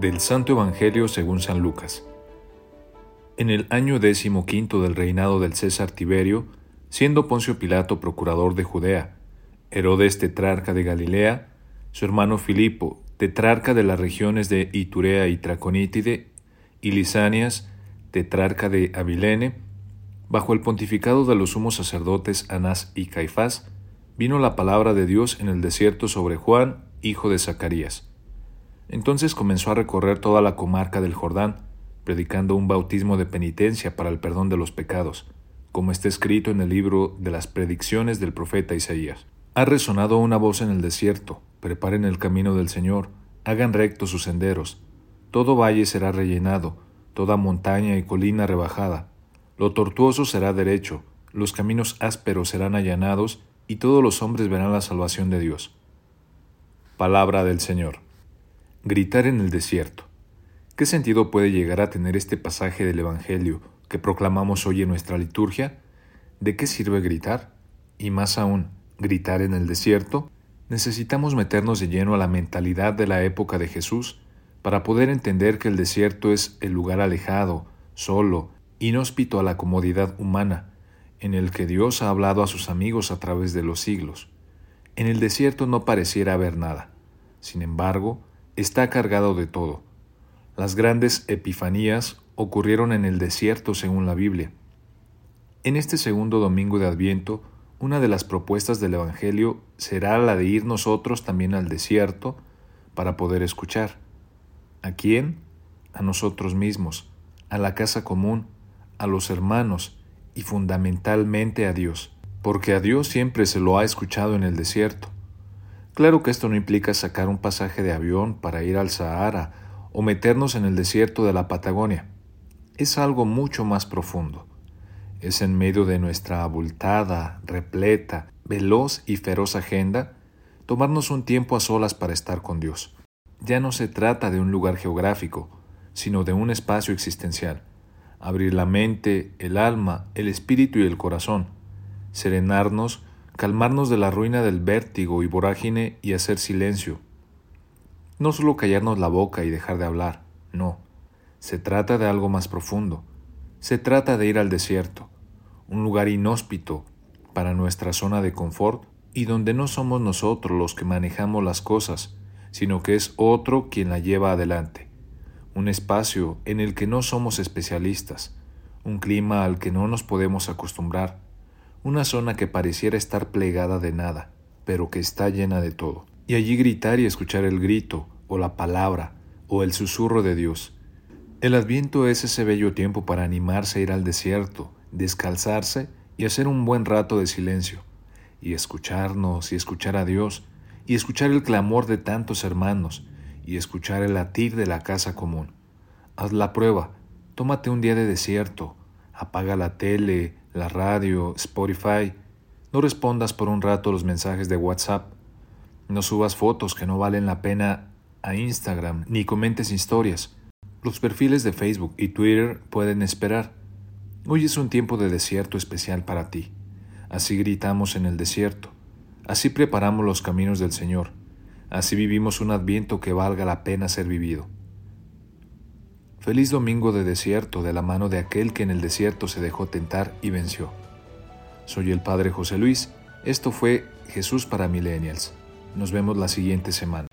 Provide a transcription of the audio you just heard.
Del Santo Evangelio según San Lucas. En el año décimo quinto del reinado del César Tiberio, siendo Poncio Pilato procurador de Judea, Herodes tetrarca de Galilea, su hermano Filipo, tetrarca de las regiones de Iturea y Traconítide, y Lisanias, tetrarca de Abilene, bajo el pontificado de los sumos sacerdotes Anás y Caifás, vino la palabra de Dios en el desierto sobre Juan, hijo de Zacarías entonces comenzó a recorrer toda la comarca del Jordán, predicando un bautismo de penitencia para el perdón de los pecados, como está escrito en el libro de las predicciones del profeta Isaías. Ha resonado una voz en el desierto, preparen el camino del Señor, hagan rectos sus senderos, todo valle será rellenado, toda montaña y colina rebajada, lo tortuoso será derecho, los caminos ásperos serán allanados, y todos los hombres verán la salvación de Dios. Palabra del Señor. Gritar en el desierto. ¿Qué sentido puede llegar a tener este pasaje del Evangelio que proclamamos hoy en nuestra liturgia? ¿De qué sirve gritar? Y más aún, gritar en el desierto. Necesitamos meternos de lleno a la mentalidad de la época de Jesús para poder entender que el desierto es el lugar alejado, solo, inhóspito a la comodidad humana, en el que Dios ha hablado a sus amigos a través de los siglos. En el desierto no pareciera haber nada. Sin embargo, está cargado de todo. Las grandes epifanías ocurrieron en el desierto según la Biblia. En este segundo domingo de Adviento, una de las propuestas del Evangelio será la de ir nosotros también al desierto para poder escuchar. ¿A quién? A nosotros mismos, a la casa común, a los hermanos y fundamentalmente a Dios, porque a Dios siempre se lo ha escuchado en el desierto. Claro que esto no implica sacar un pasaje de avión para ir al Sahara o meternos en el desierto de la Patagonia. Es algo mucho más profundo. Es en medio de nuestra abultada, repleta, veloz y feroz agenda tomarnos un tiempo a solas para estar con Dios. Ya no se trata de un lugar geográfico, sino de un espacio existencial. Abrir la mente, el alma, el espíritu y el corazón. Serenarnos calmarnos de la ruina del vértigo y vorágine y hacer silencio. No solo callarnos la boca y dejar de hablar, no. Se trata de algo más profundo. Se trata de ir al desierto, un lugar inhóspito para nuestra zona de confort y donde no somos nosotros los que manejamos las cosas, sino que es otro quien la lleva adelante. Un espacio en el que no somos especialistas, un clima al que no nos podemos acostumbrar, una zona que pareciera estar plegada de nada, pero que está llena de todo. Y allí gritar y escuchar el grito, o la palabra, o el susurro de Dios. El adviento es ese bello tiempo para animarse a ir al desierto, descalzarse y hacer un buen rato de silencio, y escucharnos y escuchar a Dios, y escuchar el clamor de tantos hermanos, y escuchar el latir de la casa común. Haz la prueba, tómate un día de desierto, apaga la tele, la radio, Spotify. No respondas por un rato los mensajes de WhatsApp. No subas fotos que no valen la pena a Instagram, ni comentes historias. Los perfiles de Facebook y Twitter pueden esperar. Hoy es un tiempo de desierto especial para ti. Así gritamos en el desierto. Así preparamos los caminos del Señor. Así vivimos un adviento que valga la pena ser vivido. Feliz domingo de desierto de la mano de aquel que en el desierto se dejó tentar y venció. Soy el Padre José Luis, esto fue Jesús para Millennials. Nos vemos la siguiente semana.